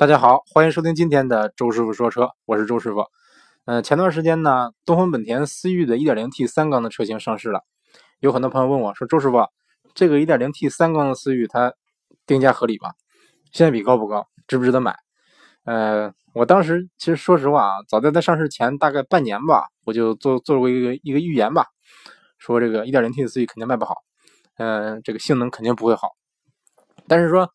大家好，欢迎收听今天的周师傅说车，我是周师傅。嗯，前段时间呢，东风本田思域的 1.0T 三缸的车型上市了，有很多朋友问我说：“周师傅，这个 1.0T 三缸的思域它定价合理吗？性价比高不高？值不值得买？”呃，我当时其实说实话啊，早在它上市前大概半年吧，我就做做过一个一个预言吧，说这个 1.0T 的思域肯定卖不好，嗯，这个性能肯定不会好，但是说。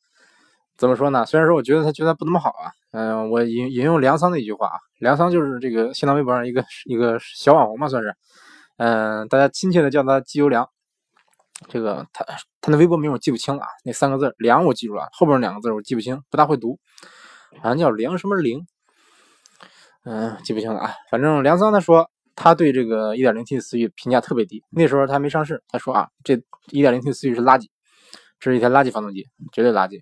怎么说呢？虽然说我觉得他觉得不怎么好啊，嗯，我引引用梁桑的一句话啊，梁桑就是这个新浪微博上一个一个小网红嘛，算是，嗯，大家亲切的叫他机油梁。这个他他的微博名我记不清了啊，那三个字梁我记住了，后边两个字我记不清，不大会读，好像叫梁什么灵，嗯，记不清了啊。反正梁桑他说他对这个 1.0T 思域评价特别低，那时候他还没上市，他说啊，这 1.0T 思域是垃圾，这是一台垃圾发动机，绝对垃圾。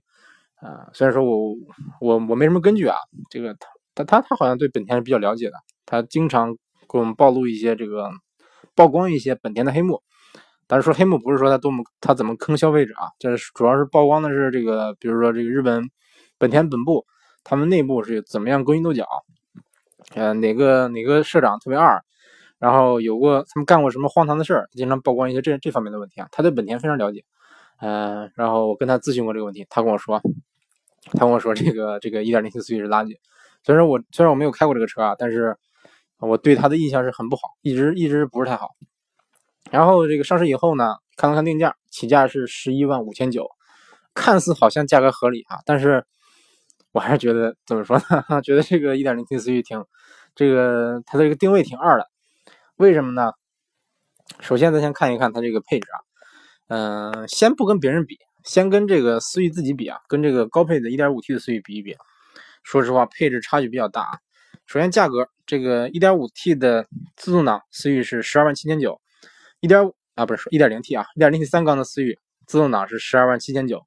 啊，虽然说我我我没什么根据啊，这个他他他他好像对本田是比较了解的，他经常给我们暴露一些这个曝光一些本田的黑幕，但是说黑幕不是说他多么他怎么坑消费者啊，这是主要是曝光的是这个，比如说这个日本本田本部他们内部是怎么样勾心斗角，呃哪个哪个社长特别二，然后有过他们干过什么荒唐的事儿，经常曝光一些这这方面的问题啊，他对本田非常了解，嗯，然后我跟他咨询过这个问题，他跟我说。他跟我说：“这个这个 1.0T 思域是垃圾。”虽然我虽然我没有开过这个车啊，但是我对它的印象是很不好，一直一直不是太好。然后这个上市以后呢，看了看定价，起价是十一万五千九，看似好像价格合理啊，但是我还是觉得怎么说呢？觉得这个 1.0T 思域挺这个它的这个定位挺二的。为什么呢？首先咱先看一看它这个配置啊，嗯，先不跟别人比。先跟这个思域自己比啊，跟这个高配的 1.5T 的思域比一比，说实话配置差距比较大啊。首先价格，这个 1.5T 的自动挡思域是十二万七千九，1.5啊不是说 1.0T 啊，1.0T 三缸的思域自动挡是十二万七千九，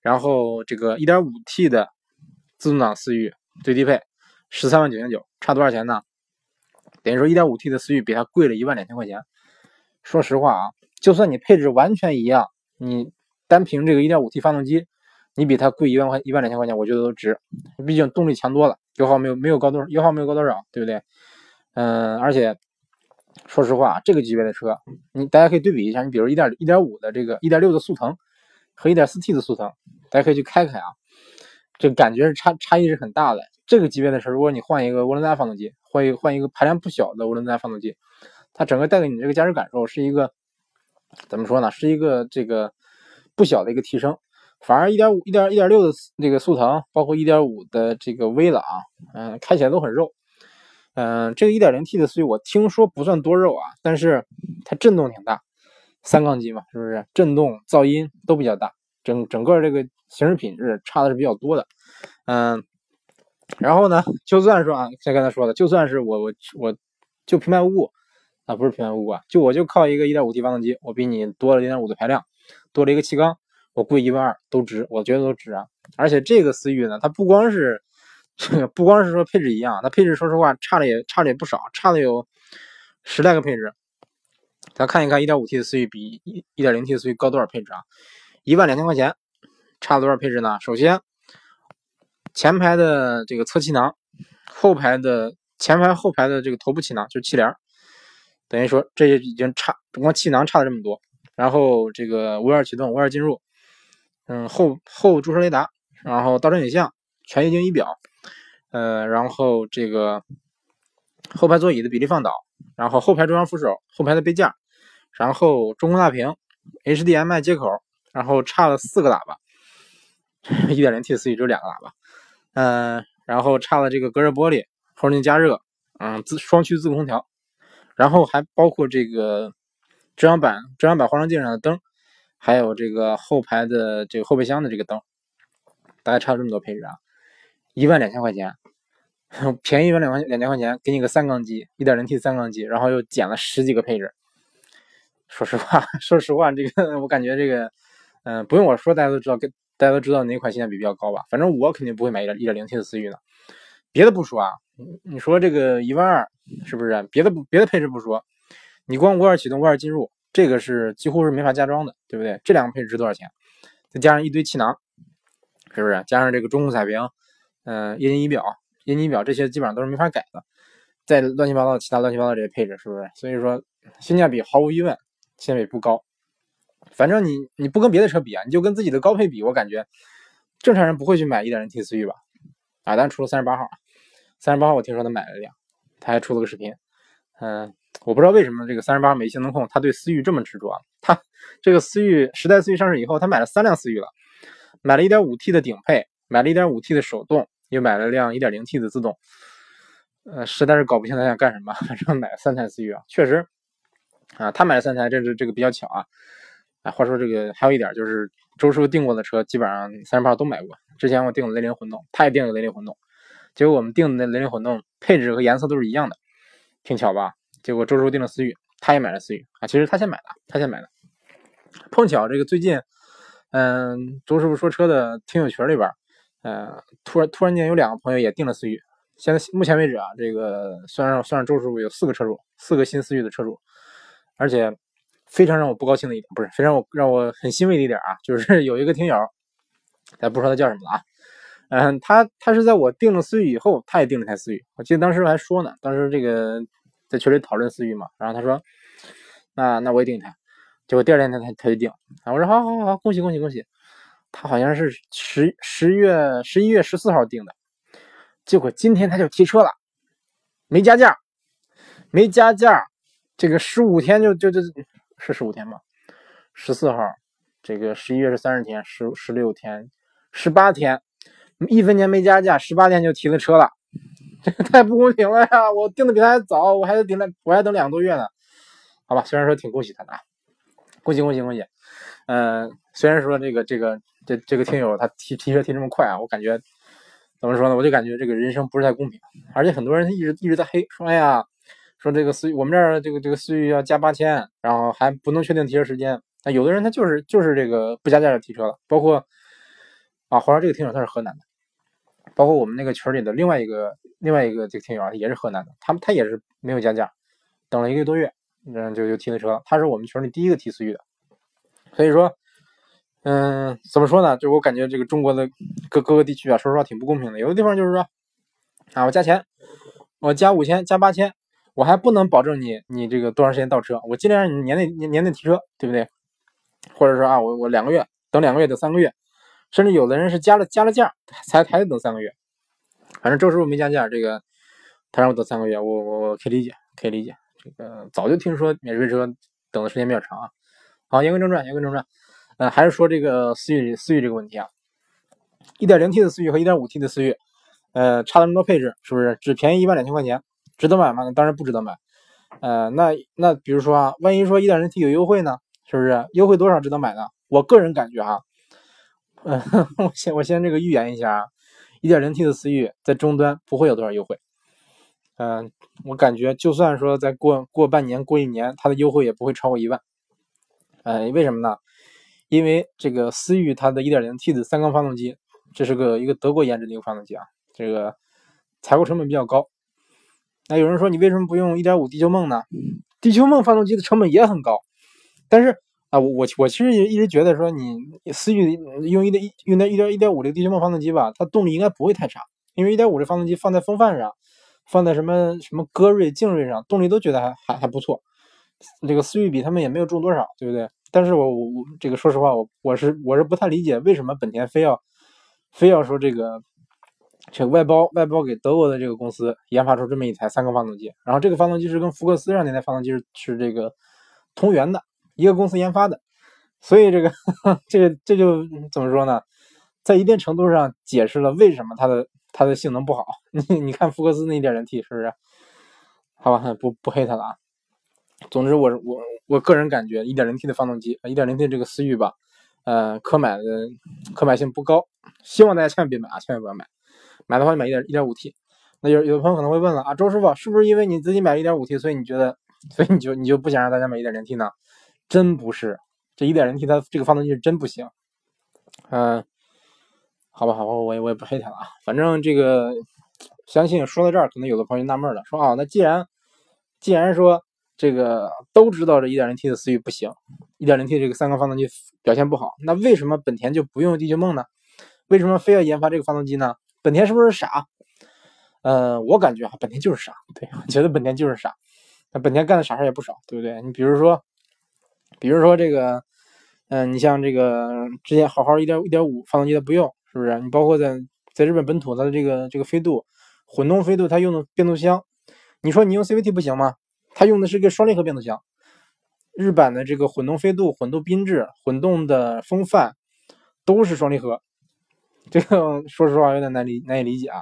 然后这个 1.5T 的自动挡思域最低配十三万九千九，差多少钱呢？等于说 1.5T 的思域比它贵了一万两千块钱。说实话啊，就算你配置完全一样，你。单凭这个 1.5T 发动机，你比它贵一万块一万两千块钱，我觉得都值。毕竟动力强多了，油耗没有没有高多油耗没有高多少，对不对？嗯，而且说实话，这个级别的车，你大家可以对比一下，你比如一点一点五的这个一点六的速腾和一点四 T 的速腾，大家可以去开开啊，这感觉是差差异是很大的。这个级别的车，如果你换一个涡轮增压发动机，换一换一个排量不小的涡轮增压发动机，它整个带给你这个驾驶感受是一个怎么说呢？是一个这个。不小的一个提升，反而一点五、一点一点六的这个速腾，包括一点五的这个威朗，嗯，开起来都很肉。嗯，这个一点零 T 的思域我听说不算多肉啊，但是它震动挺大，三缸机嘛，是不是？震动、噪音都比较大，整整个这个行驶品质差的是比较多的。嗯，然后呢，就算说啊，像刚才说的，就算是我我我就平白无故啊，不是平白无故啊，就我就靠一个一点五 T 发动机，我比你多了零点五的排量。多了一个气缸，我贵一万二都值，我觉得都值啊！而且这个思域呢，它不光是 不光是说配置一样，它配置说实话差的也差的也不少，差的有十来个配置。咱看一看 1.5T 的思域比 1.0T 的思域高多少配置啊？一万两千块钱，差了多少配置呢？首先，前排的这个侧气囊，后排的前排后排的这个头部气囊就是气帘，等于说这些已经差，不光气囊差了这么多。然后这个无钥匙启动、无钥匙进入，嗯，后后驻车雷达，然后倒车影像、全液晶仪表，呃，然后这个后排座椅的比例放倒，然后后排中央扶手、后排的杯架，然后中控大屏、HDMI 接口，然后差了四个喇叭，1.0T 四驱只有两个喇叭，嗯，然后差了这个隔热玻璃、后视镜加热，嗯，自双区自动空调，然后还包括这个。遮阳板、遮阳板后视镜上的灯，还有这个后排的这个后备箱的这个灯，大概差这么多配置啊，一万两千块钱，便宜一万两块两千块钱，给你个三缸机，一点零 T 三缸机，然后又减了十几个配置。说实话，说实话，这个我感觉这个，嗯，不用我说，大家都知道，跟大家都知道哪款性价比比较高吧？反正我肯定不会买一点一点零 T 的思域的。别的不说啊，你说这个一万二是不是？别的别的配置不说。你光无钥匙启动、无钥匙进入，这个是几乎是没法加装的，对不对？这两个配置值多少钱？再加上一堆气囊，是不是？加上这个中控彩屏，嗯，液晶仪表、液晶仪表这些基本上都是没法改的。再乱七八糟其他乱七八糟这些配置，是不是？所以说性价比毫无疑问，性价比不高。反正你你不跟别的车比啊，你就跟自己的高配比，我感觉正常人不会去买 1.0T 思域吧？啊，但除了三十八号，三十八号我听说他买了辆，他还出了个视频。嗯，我不知道为什么这个三十八美性能控他对思域这么执着啊？他这个思域时代思域上市以后，他买了三辆思域了，买了一点五 T 的顶配，买了一点五 T 的手动，又买了辆一点零 T 的自动。呃，实在是搞不清他想干什么，反正买了三台思域啊，确实啊，他买了三台，这是这个比较巧啊。哎，话说这个还有一点就是，周师傅订过的车基本上三十八都买过。之前我订了雷凌混动，他也订了雷凌混动，结果我们订的那雷凌混动配置和颜色都是一样的，挺巧吧？结果周师傅订了思域，他也买了思域啊。其实他先买的，他先买的。碰巧这个最近，嗯，周师傅说车的听友群里边，呃，突然突然间有两个朋友也订了思域。现在目前为止啊，这个算上算上周师傅有四个车主，四个新思域的车主，而且非常让我不高兴的一点，不是非常我让我很欣慰的一点啊，就是 有一个听友，咱不说他叫什么了啊，嗯，他他是在我订了思域以后，他也订了台思域，我记得当时还说呢，当时这个在群里讨论思域嘛，然后他说，那那我也订一台，结果第二天他他他就订，啊，我说好好好，恭喜恭喜恭喜，他好像是十十月十一月十四号订的。结果今天他就提车了，没加价，没加价，这个十五天就就就是十五天吗？十四号，这个十一月是三十天，十十六天，十八天，一分钱没加价，十八天就提了车了，这 太不公平了呀！我订的比他还早，我还得等两，我还等两个多月呢。好吧，虽然说挺恭喜他的啊，恭喜恭喜恭喜。嗯，虽然说这个这个这这个听友他提提车提这么快啊，我感觉。怎么说呢？我就感觉这个人生不是太公平，而且很多人一直一直在黑，说哎呀，说这个思域我们这儿这个这个思域要加八千，然后还不能确定提车时间。那有的人他就是就是这个不加价就提车了，包括啊，话说这个听友他是河南的，包括我们那个群里的另外一个另外一个这个听友啊，也是河南的，他们他也是没有加价，等了一个多月，嗯，就就提的车。他是我们群里第一个提思域的，所以说。嗯，怎么说呢？就我感觉这个中国的各各个地区啊，说实话挺不公平的。有的地方就是说，啊，我加钱，我加五千，加八千，我还不能保证你你这个多长时间到车，我尽量让你年内年年内提车，对不对？或者说啊，我我两个月等两个月等三个月，甚至有的人是加了加了价才还得等三个月。反正周师傅没加价，这个他让我等三个月，我我我可以理解，可以理解。这个早就听说免税车等的时间比较长啊。好，言归正传，言归正传。呃，还是说这个思域思域这个问题啊，1.0T 的思域和 1.5T 的思域，呃，差那么多配置，是不是只便宜一万两千块钱，值得买吗？当然不值得买。呃，那那比如说啊，万一说 1.0T 有优惠呢？是不是优惠多少值得买呢？我个人感觉哈，嗯，我先我先这个预言一下啊，1.0T 的思域在终端不会有多少优惠。嗯，我感觉就算说再过过半年过一年，它的优惠也不会超过一万。呃，为什么呢？因为这个思域它的 1.0T 的三缸发动机，这是个一个德国研制的一个发动机啊，这个采购成本比较高。那有人说你为什么不用1.5地球梦呢？地球梦发动机的成本也很高，但是啊，我我我其实一直觉得说你思域用一点用那一点一点五的地球梦发动机吧，它动力应该不会太差，因为1.5的发动机放在风范上，放在什么什么歌锐、劲锐上，动力都觉得还还还不错。这个思域比他们也没有重多少，对不对？但是我我我这个说实话，我我是我是不太理解为什么本田非要非要说这个这个外包外包给德国的这个公司研发出这么一台三缸发动机，然后这个发动机是跟福克斯上那台发动机是是这个同源的一个公司研发的，所以这个这个这就怎么说呢，在一定程度上解释了为什么它的它的性能不好。你你看福克斯那一点零 T 是不是？好吧，不不黑它了啊。总之，我我我个人感觉，1.0T 的发动机，1.0T 这个思域吧，呃，可买的可买性不高，希望大家千万别买啊，千万不要买，买的话就买一点 1.5T。那有有的朋友可能会问了啊，周师傅，是不是因为你自己买 1.5T，所以你觉得，所以你就你就不想让大家买 1.0T 呢？真不是，这 1.0T 它这个发动机是真不行。嗯，好吧，好吧，我也我也不黑它了啊，反正这个，相信说到这儿，可能有的朋友纳闷了，说啊，那既然既然说。这个都知道这 1.0T 的思域不行，1.0T 这个三缸发动机表现不好，那为什么本田就不用地球梦呢？为什么非要研发这个发动机呢？本田是不是傻？呃，我感觉哈，本田就是傻。对，我觉得本田就是傻。那本田干的傻事也不少，对不对？你比如说，比如说这个，嗯，你像这个之前好好一点一点五发动机的不用，是不是？你包括在在日本本土它的这个这个飞度混动飞度，它用的变速箱，你说你用 CVT 不行吗？它用的是个双离合变速箱。日版的这个混动飞度、混动缤智、混动的风范都是双离合，这个说实话有点难理难以理解啊。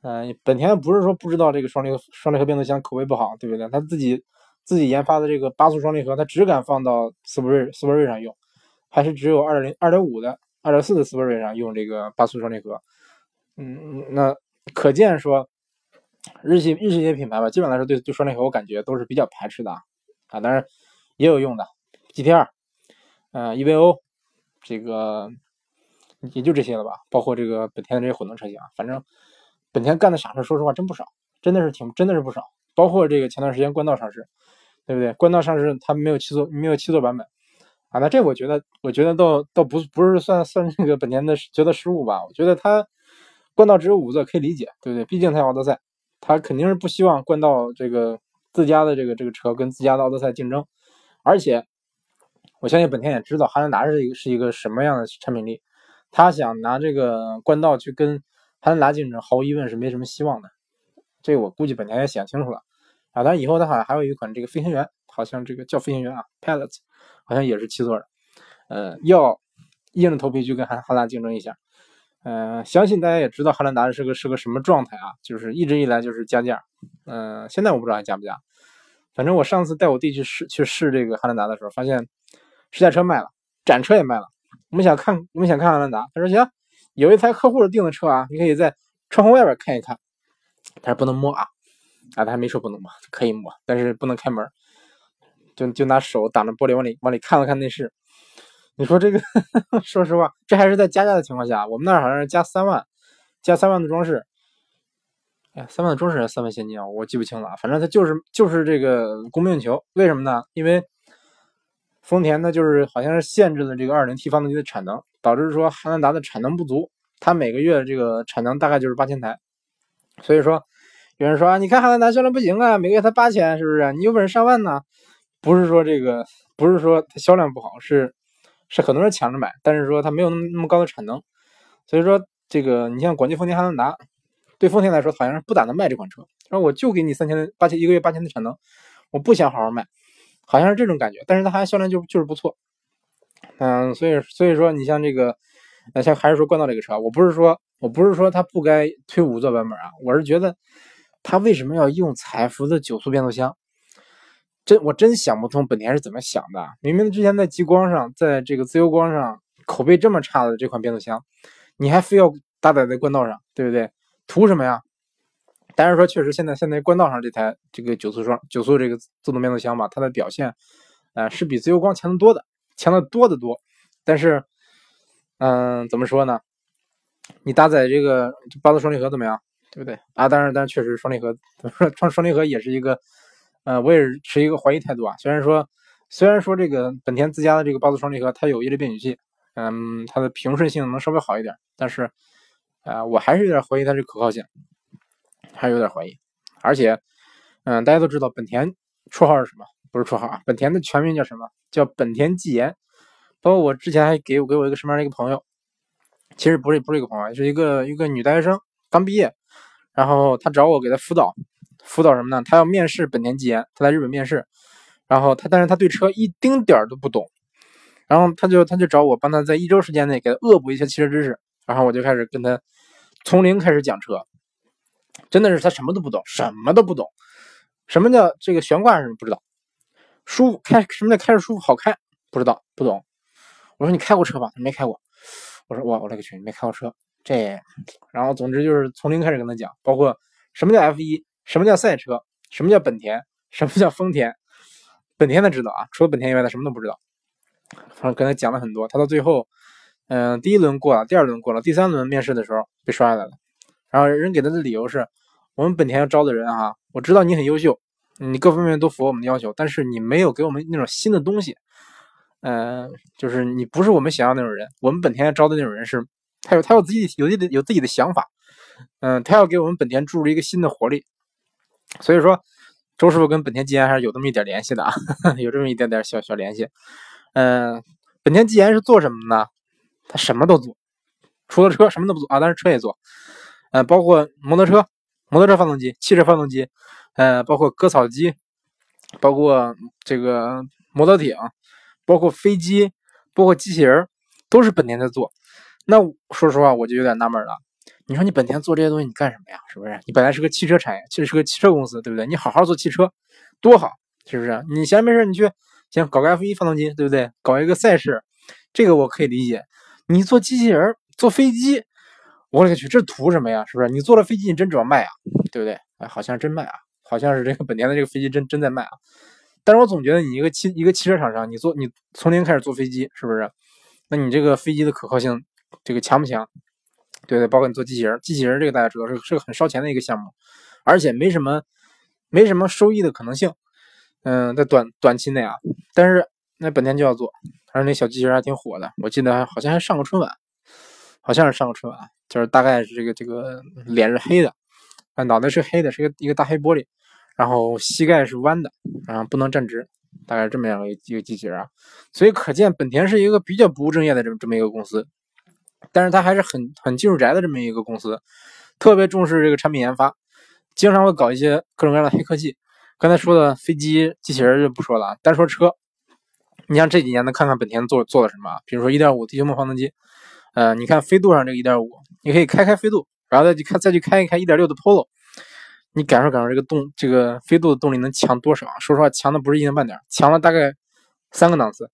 嗯，本田不是说不知道这个双离合双离合变速箱口碑不好，对不对？他自己自己研发的这个八速双离合，它只敢放到斯铂瑞斯铂瑞上用，还是只有二点零二点五的二点四的斯铂瑞上用这个八速双离合。嗯，那可见说日系日系一些品牌吧，基本来说对对双离合我感觉都是比较排斥的啊。啊，当然。也有用的，GT-R，呃，EVO，这个也就这些了吧，包括这个本田的这些混动车型啊，反正本田干的傻事，说实话真不少，真的是挺，真的是不少。包括这个前段时间冠道上市，对不对？冠道上市它没有七座，没有七座版本啊，那这我觉得，我觉得倒倒不不是算算这个本田的觉得失误吧？我觉得它冠道只有五座可以理解，对不对？毕竟它奥德赛，它肯定是不希望冠道这个自家的这个这个车跟自家的奥德赛竞争。而且，我相信本田也知道汉兰达是一个是一个什么样的产品力，他想拿这个冠道去跟汉兰达竞争，毫无疑问是没什么希望的。这我估计本田也想清楚了啊。当然以后的话还有一款这个飞行员，好像这个叫飞行员啊，pilot，好像也是七座的，呃，要硬着头皮去跟汉汉兰达竞争一下。嗯，相信大家也知道汉兰达是个是个什么状态啊，就是一直以来就是加价，嗯，现在我不知道还加不加。反正我上次带我弟去试去试这个汉兰达的时候，发现试驾车卖了，展车也卖了。我们想看，我们想看汉兰达，他说行，有一台客户订的车啊，你可以在窗户外边看一看，但是不能摸啊，啊，他还没说不能摸，可以摸，但是不能开门，就就拿手挡着玻璃往里往里看了看内饰。你说这个，说实话，这还是在加价的情况下，我们那儿好像是加三万，加三万的装饰。哎三万的装饰还是三万现金啊？我记不清了，反正它就是就是这个供不应求。为什么呢？因为丰田呢，就是好像是限制了这个 2.0T 发动机的产能，导致说汉兰达的产能不足。它每个月这个产能大概就是八千台，所以说有人说啊，你看汉兰达销量不行啊，每个月才八千，是不是？你有本事上万呢？不是说这个，不是说它销量不好，是是很多人抢着买，但是说它没有那么那么高的产能。所以说这个，你像广汽丰田汉兰达。对丰田来说，好像是不打算卖这款车，然后我就给你三千八千一个月八千的产能，我不想好好卖，好像是这种感觉。但是它还销量就就是不错，嗯，所以所以说你像这个，那像还是说冠道这个车，我不是说我不是说它不该推五座版本啊，我是觉得它为什么要用采孚的九速变速箱？真我真想不通本田是怎么想的。明明之前在极光上，在这个自由光上口碑这么差的这款变速箱，你还非要搭载在冠道上，对不对？图什么呀？但是说确实，现在现在冠道上这台这个九速双九速这个自动变速箱吧，它的表现，呃，是比自由光强得多的，强得多得多。但是，嗯，怎么说呢？你搭载这个八速双离合怎么样？对不对？啊，当然，当然，确实双离合 双双离合也是一个，呃，我也是持一个怀疑态度啊。虽然说，虽然说这个本田自家的这个八速双离合它有液力变矩器，嗯，它的平顺性能稍微好一点，但是。啊，我还是有点怀疑它这可靠性，还是有点怀疑。而且，嗯，大家都知道本田绰号是什么？不是绰号啊，本田的全名叫什么？叫本田技研。包括我之前还给我给我一个身边的一个朋友，其实不是不是一个朋友，是一个一个女大学生刚毕业，然后他找我给他辅导，辅导什么呢？他要面试本田技研，他在日本面试，然后他但是他对车一丁点儿都不懂，然后他就他就找我帮他在一周时间内给他恶补一些汽车知识，然后我就开始跟他。从零开始讲车，真的是他什么都不懂，什么都不懂。什么叫这个悬挂什么不知道？舒服开什么叫开着舒服好开不知道不懂。我说你开过车吧？他没开过。我说哇我勒个去，你没开过车这。然后总之就是从零开始跟他讲，包括什么叫 F 一，什么叫赛车，什么叫本田，什么叫丰田。本田他知道啊，除了本田以外他什么都不知道。反正跟他讲了很多，他到最后。嗯，第一轮过了，第二轮过了，第三轮面试的时候被刷下来了。然后人给他的理由是：我们本田要招的人啊，我知道你很优秀，你各方面都符合我们的要求，但是你没有给我们那种新的东西。嗯，就是你不是我们想要那种人。我们本田要招的那种人是，他有他有自己有自己的有自己的想法，嗯，他要给我们本田注入一个新的活力。所以说，周师傅跟本田技研还是有这么一点联系的啊，有这么一点点小小联系。嗯，本田技研是做什么呢？他什么都做，除了车什么都不做啊，但是车也做。呃，包括摩托车、摩托车发动机、汽车发动机，呃，包括割草机，包括这个摩托艇，包括飞机，包括机器人，都是本田在做。那说实话，我就有点纳闷了。你说你本田做这些东西，你干什么呀？是不是？你本来是个汽车产业，其实是个汽车公司，对不对？你好好做汽车，多好，是不是？你闲没事你去行搞个 F1 发动机，对不对？搞一个赛事，这个我可以理解。你做机器人，做飞机。我勒个去，这图什么呀？是不是？你做了飞机，你真指望卖啊？对不对？哎，好像真卖啊，好像是这个本田的这个飞机真真在卖啊。但是我总觉得你一个汽一个汽车厂商，你做你从零开始做飞机，是不是？那你这个飞机的可靠性，这个强不强？对对，包括你做机器人，机器人这个大家知道是是个很烧钱的一个项目，而且没什么没什么收益的可能性。嗯，在短短期内啊，但是那本田就要做，而且那小机器人还挺火的，我记得好像还上过春晚，好像是上过春晚。就是大概是这个这个脸是黑的，啊脑袋是黑的，是一个一个大黑玻璃，然后膝盖是弯的，然后不能站直，大概这么样一个机器人啊。所以可见本田是一个比较不务正业的这么这么一个公司，但是它还是很很技术宅的这么一个公司，特别重视这个产品研发，经常会搞一些各种各样的黑科技。刚才说的飞机机器人就不说了，单说车，你像这几年，咱看看本田做做了什么，比如说1.5地球梦发动机。呃，你看飞度上这个一点五，你可以开开飞度，然后再去开再去开一开一点六的 Polo，你感受感受这个动这个飞度的动力能强多少？说实话，强的不是一丁半点，强了大概三个档次。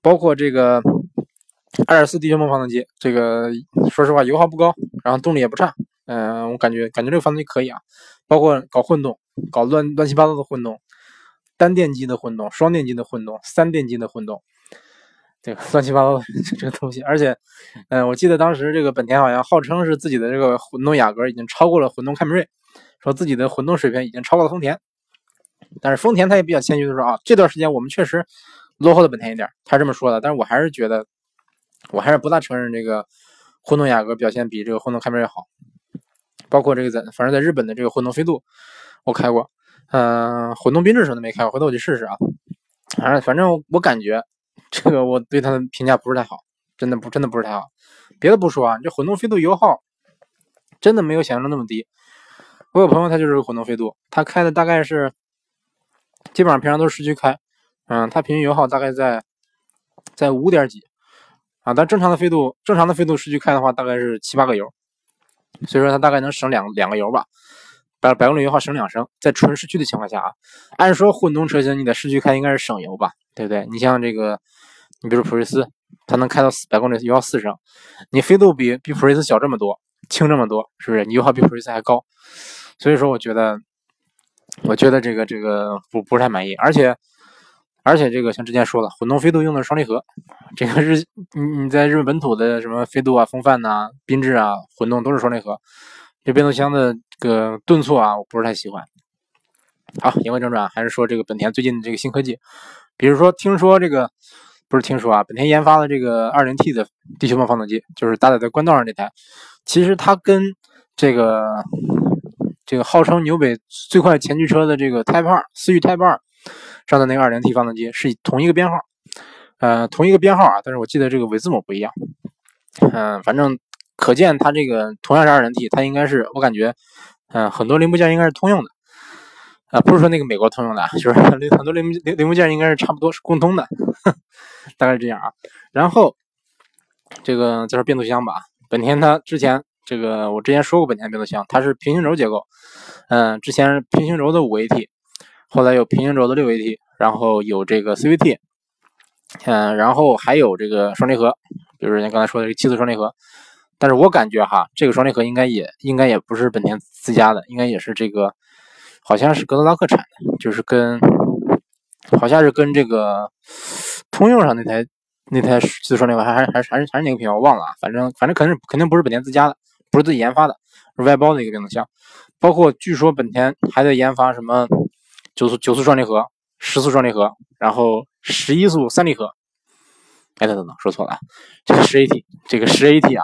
包括这个二点四地球梦发动机，这个说实话油耗不高，然后动力也不差。嗯，我感觉感觉这个发动机可以啊。包括搞混动，搞乱乱七八糟的混动，单电机的混动，双电机的混动，三电机的混动。这个乱七八糟的 这个东西，而且，嗯，我记得当时这个本田好像号称是自己的这个混动雅阁已经超过了混动凯美瑞，说自己的混动水平已经超过了丰田。但是丰田他也比较谦虚的说啊，这段时间我们确实落后了本田一点，他这么说的。但是我还是觉得，我还是不大承认这个混动雅阁表现比这个混动凯美瑞好。包括这个在，反正在日本的这个混动飞度，我开过，嗯，混动缤智什么的没开过，回头我去试试啊。反正反正我感觉。这个我对它的评价不是太好，真的不真的不是太好。别的不说啊，这混动飞度油耗真的没有想象中那么低。我有朋友他就是混动飞度，他开的大概是基本上平常都是市区开，嗯，他平均油耗大概在在五点几啊。但正常的飞度正常的飞度市区开的话大概是七八个油，所以说它大概能省两两个油吧，百百公里油耗省两升，在纯市区的情况下啊，按说混动车型你在市区开应该是省油吧。对不对？你像这个，你比如普锐斯，它能开到四百公里油耗四升，你飞度比比普锐斯小这么多，轻这么多，是不是？你油耗比普锐斯还高，所以说我觉得，我觉得这个这个不不太满意，而且而且这个像之前说了，混动飞度用的双离合，这个日你你在日本本土的什么飞度啊、风范呐、缤智啊，混动都是双离合，这变速箱的这个顿挫啊，我不是太喜欢。好，言归正传，还是说这个本田最近的这个新科技。比如说，听说这个不是听说啊，本田研发的这个 2.0T 的地球梦发动机，就是搭载在官道上这台，其实它跟这个这个号称纽北最快前驱车的这个 Type 2思域 Type 2上的那个 2.0T 发动机是同一个编号，呃，同一个编号啊，但是我记得这个尾字母不一样，嗯，反正可见它这个同样是 2.0T，它应该是我感觉，嗯，很多零部件应该是通用的。啊，不是说那个美国通用的，就是很多零零零部件应该是差不多是共通的，大概是这样啊。然后这个再说变速箱吧，本田它之前这个我之前说过，本田变速箱它是平行轴结构，嗯，之前平行轴的五 AT，后来有平行轴的六 AT，然后有这个 CVT，嗯，然后还有这个双离合，比如人家刚才说的这个七速双离合，但是我感觉哈，这个双离合应该也应该也不是本田自家的，应该也是这个。好像是格罗拉克产的，就是跟，好像是跟这个通用上那台那台自说那个还还还还是还是哪个品牌我忘了啊，反正反正肯定肯定不是本田自家的，不是自己研发的，是外包的一个变速箱。包括据说本田还在研发什么九速九速双离合、十速双离合，然后十一速三离合。哎，等等等，说错了，这个十 AT，这个十 AT 啊，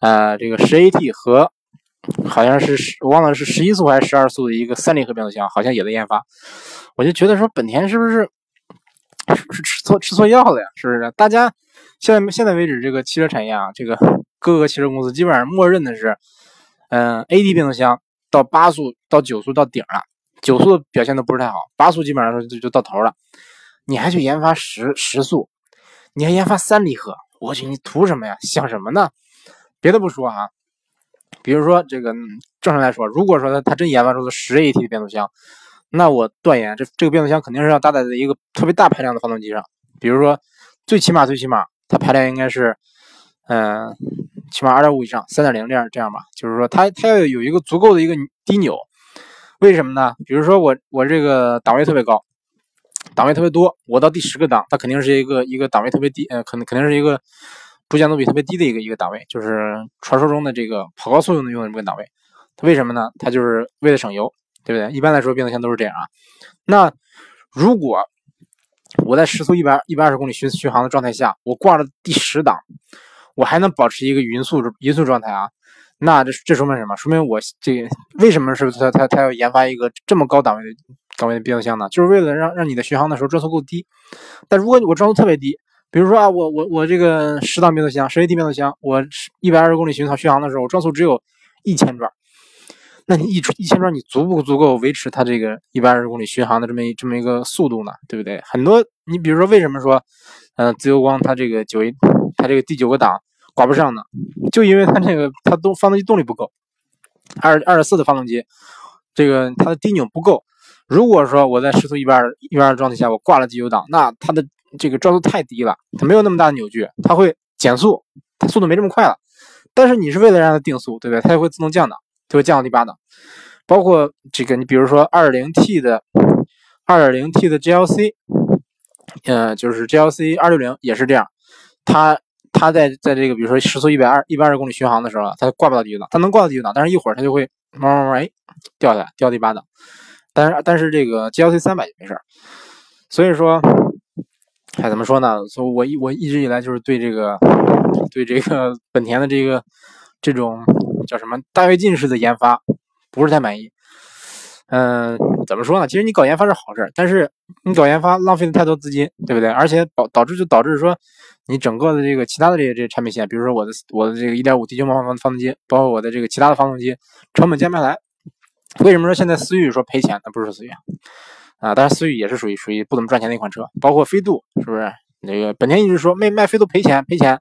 呃，这个十 AT 和好像是，我忘了是十一速还是十二速的一个三离合变速箱，好像也在研发。我就觉得说本田是不是是吃错吃错药了呀？是不是？大家现在现在为止，这个汽车产业啊，这个各个汽车公司基本上默认的是，嗯，AD 变速箱到八速到九速到顶了，九速表现都不是太好，八速基本上就就到头了。你还去研发十十速，你还研发三离合，我去，你图什么呀？想什么呢？别的不说啊。比如说，这个正常来说，如果说他他真研发出了十 AT 的变速箱，那我断言这这个变速箱肯定是要搭载在一个特别大排量的发动机上。比如说，最起码最起码，它排量应该是，嗯，起码二点五以上，三点零这样这样吧。就是说，它它要有一个足够的一个低扭。为什么呢？比如说我我这个档位特别高，档位特别多，我到第十个档，它肯定是一个一个档位特别低，呃，可能肯定是一个。主减速比特别低的一个一个档位，就是传说中的这个跑高速用的用的这个档位。它为什么呢？它就是为了省油，对不对？一般来说变速箱都是这样啊。那如果我在时速一百一百二十公里巡巡航的状态下，我挂了第十档，我还能保持一个匀速匀速状态啊？那这这说明什么？说明我这为什么是他他他要研发一个这么高档位的档位的变速箱呢？就是为了让让你的巡航的时候转速够低。但如果我转速特别低，比如说啊，我我我这个十档变速箱，十 AT 变速箱，我一百二十公里巡航巡航的时候，我转速只有一千转，那你一一千转，你足不足够维持它这个一百二十公里巡航的这么一这么一个速度呢？对不对？很多，你比如说为什么说，呃，自由光它这个九一，它这个第九个档挂不上呢？就因为它这个它动发动机动力不够，二二十四的发动机，这个它的低扭不够。如果说我在时速一百二一百二状态下，我挂了机油档，那它的这个转速太低了，它没有那么大的扭矩，它会减速，它速度没这么快了。但是你是为了让它定速，对不对？它也会自动降档，就会降到第八档。包括这个，你比如说 2.0T 的 2.0T 的 GLC，呃，就是 GLC 260也是这样，它它在在这个比如说时速一百二一百二十公里巡航的时候，它挂不到第九档，它能挂到第九档，但是一会儿它就会慢慢慢哎掉下来，掉第八档。但是但是这个 GLC 三百就没事所以说，哎，怎么说呢？所以我一我一直以来就是对这个对这个本田的这个这种叫什么大跃进式的研发不是太满意。嗯，怎么说呢？其实你搞研发是好事，但是你搞研发浪费了太多资金，对不对？而且导导致就导致说你整个的这个其他的这些这些产品线，比如说我的我的这个1.5低九毛发动机，包括我的这个其他的发动机，成本降不下来。为什么说现在思域说赔钱？那不是思域啊，但是思域也是属于属于不怎么赚钱的一款车，包括飞度，是不是？那个本田一直说卖卖飞度赔钱赔钱，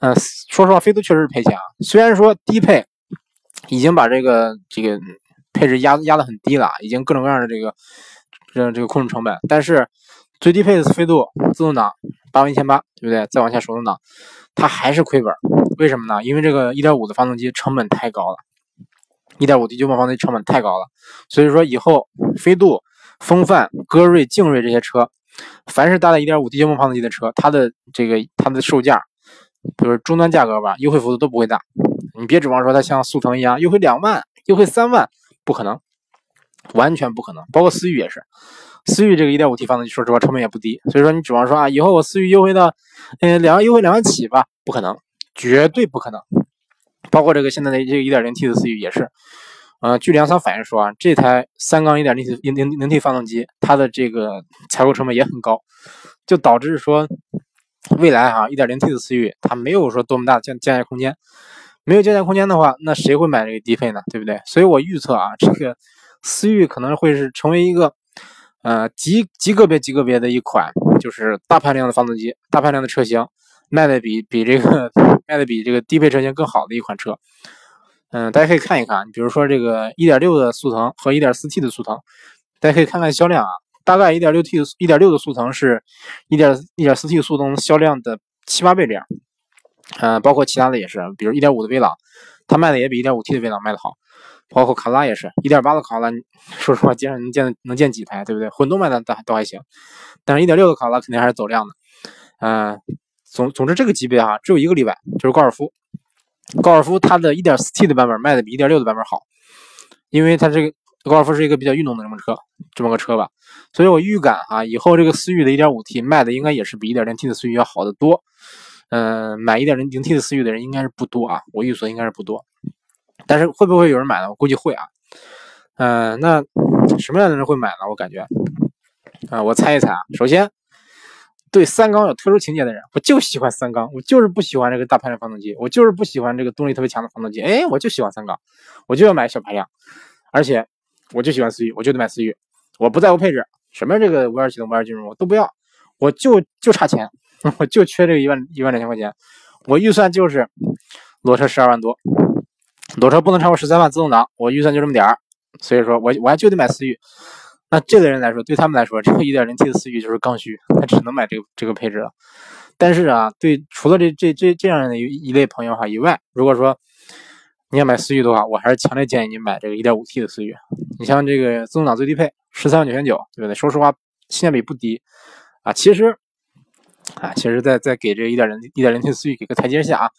嗯，说实话，飞度确实是赔钱啊。虽然说低配已经把这个这个配置压压的很低了，已经各种各样的这个这这个控制成本，但是最低配的飞度自动挡八万一千八，对不对？再往下手动挡，它还是亏本。为什么呢？因为这个一点五的发动机成本太高了。一点五 D 九毛发动机成本太高了，所以说以后飞度、风范、歌瑞、劲锐这些车，凡是搭载一点五 D 九毛发动机的车，它的这个它的售价，就是终端价格吧，优惠幅度都不会大。你别指望说它像速腾一样优惠两万、优惠三万，不可能，完全不可能。包括思域也是，思域这个一点五 T 发动机，说实话成本也不低。所以说你指望说啊，以后我思域优惠到，嗯，两万优惠两万起吧，不可能，绝对不可能。包括这个现在的这个 1.0T 的思域也是，呃，据两厂反映说啊，这台三缸 1.0T 零零零 T 发动机，它的这个采购成本也很高，就导致说未来哈 1.0T 的思域它没有说多么大的降降价空间，没有降价空间的话，那谁会买这个低配呢？对不对？所以我预测啊，这个思域可能会是成为一个呃极极个别极个别的一款，就是大排量的发动机，大排量的车型。卖的比比这个卖的比这个低配车型更好的一款车，嗯，大家可以看一看，比如说这个1.6的速腾和 1.4T 的速腾，大家可以看看销量啊，大概 1.6T 1.6的速腾是 1.1.4T 速腾销量的七八倍这样，嗯，包括其他的也是，比如1.5的威朗，它卖的也比 1.5T 的威朗卖的好，包括卡罗拉也是1.8的卡罗拉，说实话，街上能见能见几台，对不对？混动卖的都都还行，但是1.6的卡罗拉肯定还是走量的，嗯。总总之，这个级别哈，只有一个例外，就是高尔夫。高尔夫它的一点四 T 的版本卖的比1.6的版本好，因为它这个高尔夫是一个比较运动的这么车，这么个车吧。所以我预感啊，以后这个思域的一点五 T 卖的应该也是比一点零 T 的思域要好得多。嗯，买 1.0T 的思域的人应该是不多啊，我预测应该是不多。但是会不会有人买呢？我估计会啊。嗯，那什么样的人会买呢？我感觉啊，我猜一猜啊。首先，对三缸有特殊情节的人，我就喜欢三缸，我就是不喜欢这个大排量发动机，我就是不喜欢这个动力特别强的发动机。哎，我就喜欢三缸，我就要买小排量，而且我就喜欢思域，我就得买思域，我不在乎配置，什么这个无钥匙启动、无钥匙进入我都不要，我就就差钱，我就缺这个一万一万两千块钱，我预算就是裸车十二万多，裸车不能超过十三万，自动挡，我预算就这么点儿。所以说我我还就得买思域，那这类人来说，对他们来说，这个 1.0T 的思域就是刚需，他只能买这个这个配置了。但是啊，对除了这这这这样的一一类朋友哈以外，如果说你要买思域的话，我还是强烈建议你买这个 1.5T 的思域。你像这个自动挡最低配十三万九千九，对不对？说实话，性价比不低啊。其实啊，其实再再给这一点零一点零 T 思域给个台阶下啊。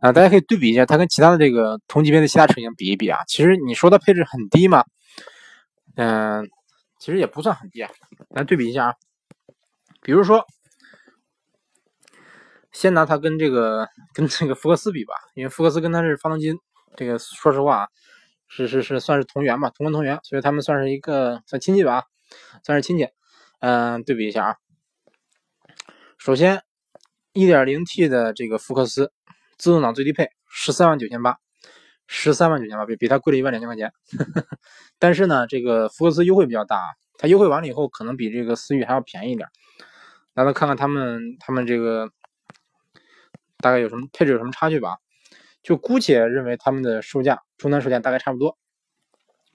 啊，大家可以对比一下，它跟其他的这个同级别的其他车型比一比啊。其实你说它配置很低吗？嗯，其实也不算很低啊。来对比一下啊，比如说，先拿它跟这个跟这个福克斯比吧，因为福克斯跟它是发动机，这个说实话啊是是是算是同源吧，同根同源，所以他们算是一个算亲戚吧，算是亲戚。嗯，对比一下啊，首先 1.0T 的这个福克斯。自动挡最低配十三万九千八，十三万九千八比比它贵了一万两千块钱。但是呢，这个福克斯优惠比较大啊，它优惠完了以后可能比这个思域还要便宜一点。来，咱看看他们他们这个大概有什么配置有什么差距吧。就姑且认为他们的售价终端售价大概差不多。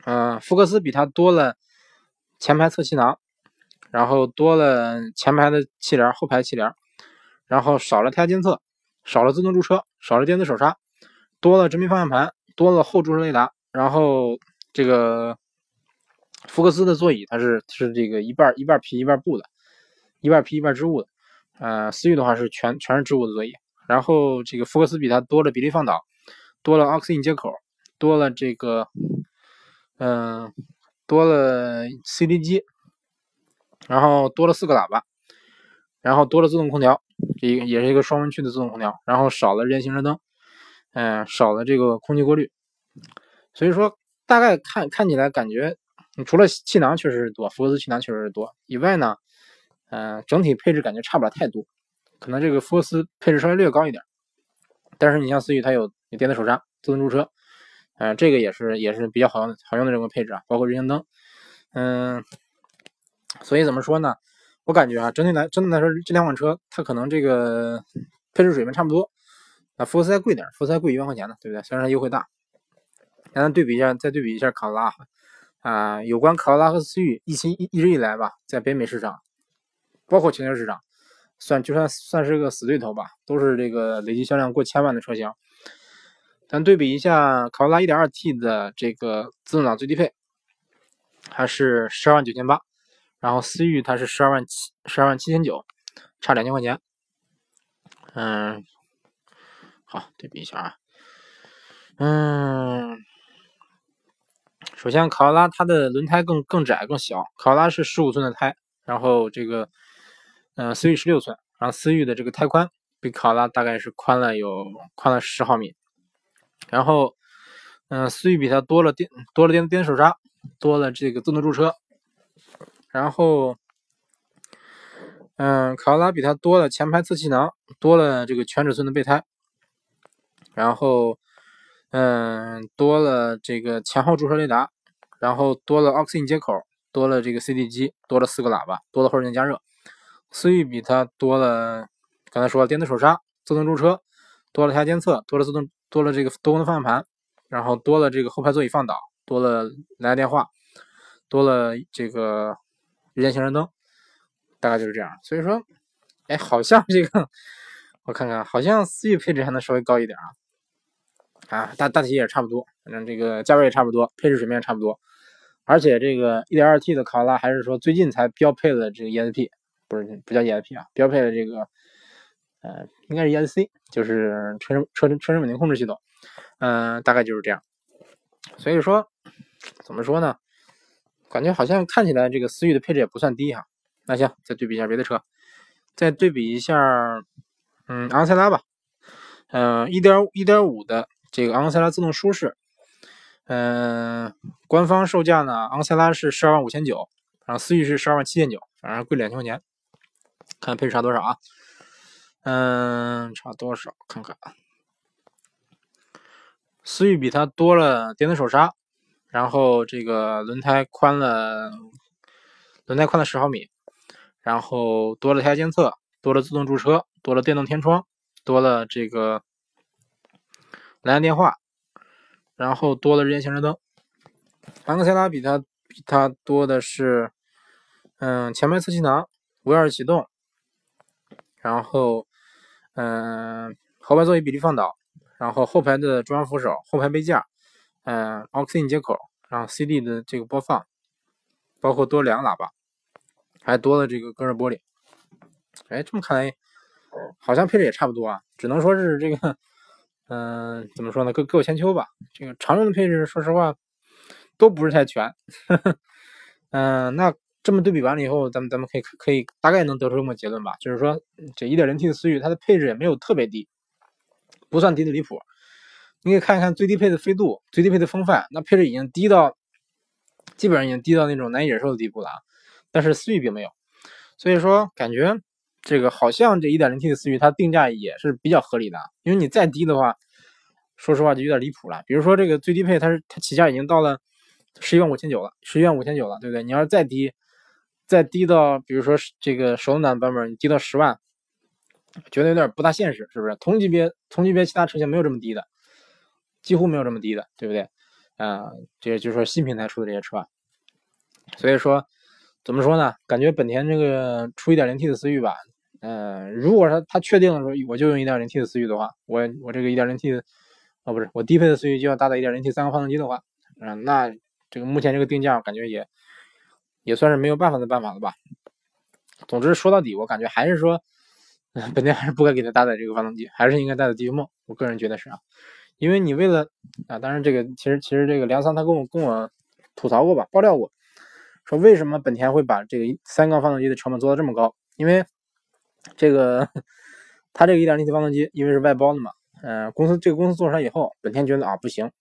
嗯，福克斯比它多了前排侧气囊，然后多了前排的气帘，后排气帘，然后少了胎压监测。少了自动驻车，少了电子手刹，多了真皮方向盘，多了后驻车雷达。然后这个福克斯的座椅它是是这个一半一半皮一半布的，一半皮一半织物的。呃，思域的话是全全是织物的座椅。然后这个福克斯比它多了比例放倒，多了 aux in 接口，多了这个嗯多了 CD 机，然后多了四个喇叭，然后多了自动空调。这个也是一个双温区的自动空调，然后少了日间行车灯，嗯，少了这个空气过滤，所以说大概看看起来感觉，除了气囊确实是多，福克斯气囊确实是多以外呢，嗯，整体配置感觉差不了太多，可能这个福克斯配置稍微略高一点，但是你像思域它有有电子手刹、自动驻车，嗯，这个也是也是比较好用好用的这个配置啊，包括日行灯，嗯，所以怎么说呢？我感觉啊，整体来，整体来说，这两款车它可能这个配置水平差不多。啊，福斯还贵点，福斯还贵一万块钱呢，对不对？虽然优惠大，咱对比一下，再对比一下卡罗拉啊。有关卡罗拉和思域，一期一一直以来吧，在北美市场，包括全球市场，算就算算是个死对头吧，都是这个累计销量过千万的车型。咱对比一下卡罗拉 1.2T 的这个自动挡最低配，还是十二万九千八。然后思域它是十二万七十二万七千九，差两千块钱。嗯，好，对比一下啊。嗯，首先卡罗拉它的轮胎更更窄更小，卡罗拉是十五寸的胎，然后这个嗯思域十六寸，然后思域的这个胎宽比卡罗拉大概是宽了有宽了十毫米。然后嗯思域比它多了电多了电电手刹，多了这个自动驻车。然后，嗯，卡罗拉比它多了前排侧气囊，多了这个全尺寸的备胎，然后，嗯，多了这个前后驻车雷达，然后多了 aux in 接口，多了这个 CD 机，多了四个喇叭，多了后视镜加热。思域比它多了，刚才说了电子手刹、自动驻车，多了胎压监测，多了自动，多了这个多功能方向盘，然后多了这个后排座椅放倒，多了蓝牙电话，多了这个。日间行车灯，大概就是这样。所以说，哎，好像这个，我看看，好像思域配置还能稍微高一点啊。啊，大大体也差不多，反正这个价位也差不多，配置水平也差不多。而且这个 1.2T 的卡罗拉还是说最近才标配了这个 ESP，不是不叫 ESP 啊，标配了这个，呃，应该是 ESC，就是车身车身车身稳定控制系统。嗯，大概就是这样。所以说，怎么说呢？感觉好像看起来这个思域的配置也不算低哈，那行，再对比一下别的车，再对比一下，嗯，昂克赛拉吧，嗯，一点一点五的这个昂克赛拉自动舒适，嗯，官方售价呢，昂克赛拉是十二万五千九，然后思域是十二万七千九，反正贵两千块钱。看配置差多少啊？嗯，差多少？看看啊。思域比它多了电子手刹，然后这个轮胎宽了，轮胎宽了十毫米，然后多了胎压监测，多了自动驻车，多了电动天窗，多了这个蓝牙电话，然后多了日间行车灯。昂克赛拉比它比它多的是，嗯，前排侧气囊，无钥匙启动，然后，嗯，后排座椅比例放倒。然后后排的中央扶手、后排杯架，嗯，aux 接口，然后 CD 的这个播放，包括多两个喇叭，还多了这个隔热玻璃。哎，这么看来，好像配置也差不多啊，只能说是这个，嗯，怎么说呢？各各有千秋吧。这个常用的配置，说实话，都不是太全。嗯，那这么对比完了以后，咱们咱们可以可以大概能得出这么结论吧，就是说，这 1.0T 的思域，它的配置也没有特别低。不算低的离谱，你可以看一看最低配的飞度，最低配的风范，那配置已经低到基本上已经低到那种难以忍受的地步了啊。但是思域并没有，所以说感觉这个好像这 1.0T 的思域它定价也是比较合理的，因为你再低的话，说实话就有点离谱了。比如说这个最低配它是它起价已经到了十一万五千九了，十一万五千九了，对不对？你要是再低，再低到比如说这个手动挡版本，你低到十万。觉得有点不大现实，是不是？同级别同级别其他车型没有这么低的，几乎没有这么低的，对不对？啊，这就是说新平台出的这些车，所以说怎么说呢？感觉本田这个出 1.0T 的思域吧，嗯，如果说它确定了说我就用 1.0T 的思域的话，我我这个 1.0T 的哦不是我低配的思域就要搭载 1.0T 三个发动机的话，嗯，那这个目前这个定价感觉也也算是没有办法的办法了吧。总之说到底，我感觉还是说。本田还是不该给它搭载这个发动机，还是应该搭载 D 梦。我个人觉得是啊，因为你为了啊，当然这个其实其实这个梁桑他跟我跟我吐槽过吧，爆料过，说为什么本田会把这个三缸发动机的成本做到这么高？因为这个他这个 1.0T 发动机因为是外包的嘛，嗯，公司这个公司做出来以后，本田觉得啊不行，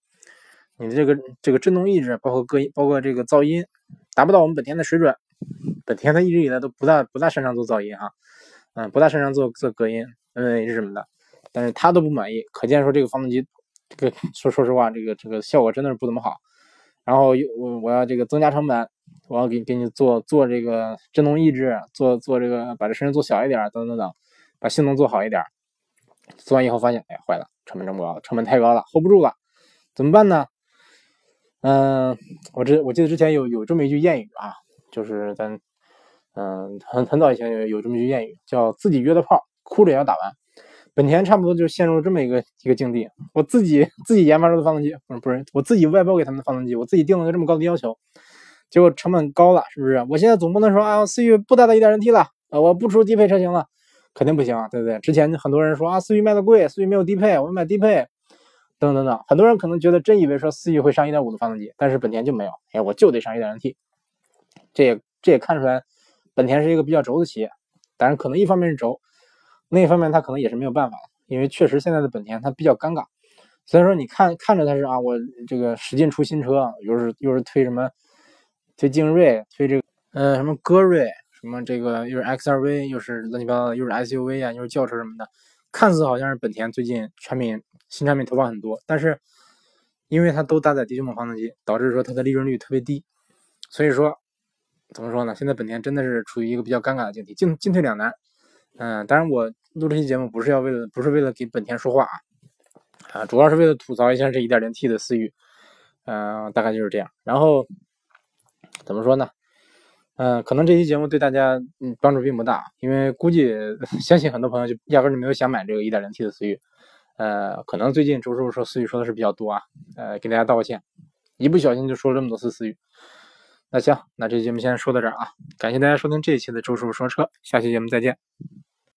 你的这个这个振动抑制，包括隔音，包括这个噪音，达不到我们本田的水准。本田它一直以来都不大不大擅长做噪音哈。嗯，不大擅长做做隔音、嗯，是什么的，但是他都不满意，可见说这个发动机，这个说说实话，这个这个效果真的是不怎么好。然后我我要这个增加成本，我要给给你做做这个振动抑制，做做这个把这声音做小一点，等等等，把性能做好一点。做完以后发现，哎，坏了，成本这么高，成本太高了，hold 不住了，怎么办呢？嗯，我之我记得之前有有这么一句谚语啊，就是咱。嗯，很很早以前有有这么一句谚语，叫自己约的炮，哭着也要打完。本田差不多就陷入了这么一个一个境地。我自己自己研发出的发动机，不是不是，我自己外包给他们的发动机，我自己定了个这么高的要求，结果成本高了，是不是？我现在总不能说啊，思域不搭载 1.0T 了，啊，我不出低配车型了，肯定不行啊，对不对？之前很多人说啊，思域卖的贵，思域没有低配，我们买低配，等等等，很多人可能觉得真以为说思域会上1.5的发动机，但是本田就没有，哎，我就得上 1.0T，这也这也看出来。本田是一个比较轴的企业，当然可能一方面是轴，另一方面它可能也是没有办法因为确实现在的本田它比较尴尬。所以说你看看着它是啊，我这个使劲出新车，又是又是推什么推劲锐，推这个呃什么歌锐，什么这个又是 XRV，又是乱七八糟的，又是 SUV 啊，又是轿车什么的，看似好像是本田最近产品新产品投放很多，但是因为它都搭载低功发动机，导致说它的利润率特别低，所以说。怎么说呢？现在本田真的是处于一个比较尴尬的境地，进进退两难。嗯，当然我录这期节目不是要为了，不是为了给本田说话啊，啊，主要是为了吐槽一下这 1.0T 的思域。嗯，大概就是这样。然后怎么说呢？嗯，可能这期节目对大家嗯帮助并不大，因为估计相信很多朋友就压根就没有想买这个 1.0T 的思域。呃，可能最近周师傅说思域说的是比较多啊，呃，给大家道个歉，一不小心就说了这么多次思域。那行，那这期节目先说到这儿啊！感谢大家收听这一期的周师傅说车，下期节目再见。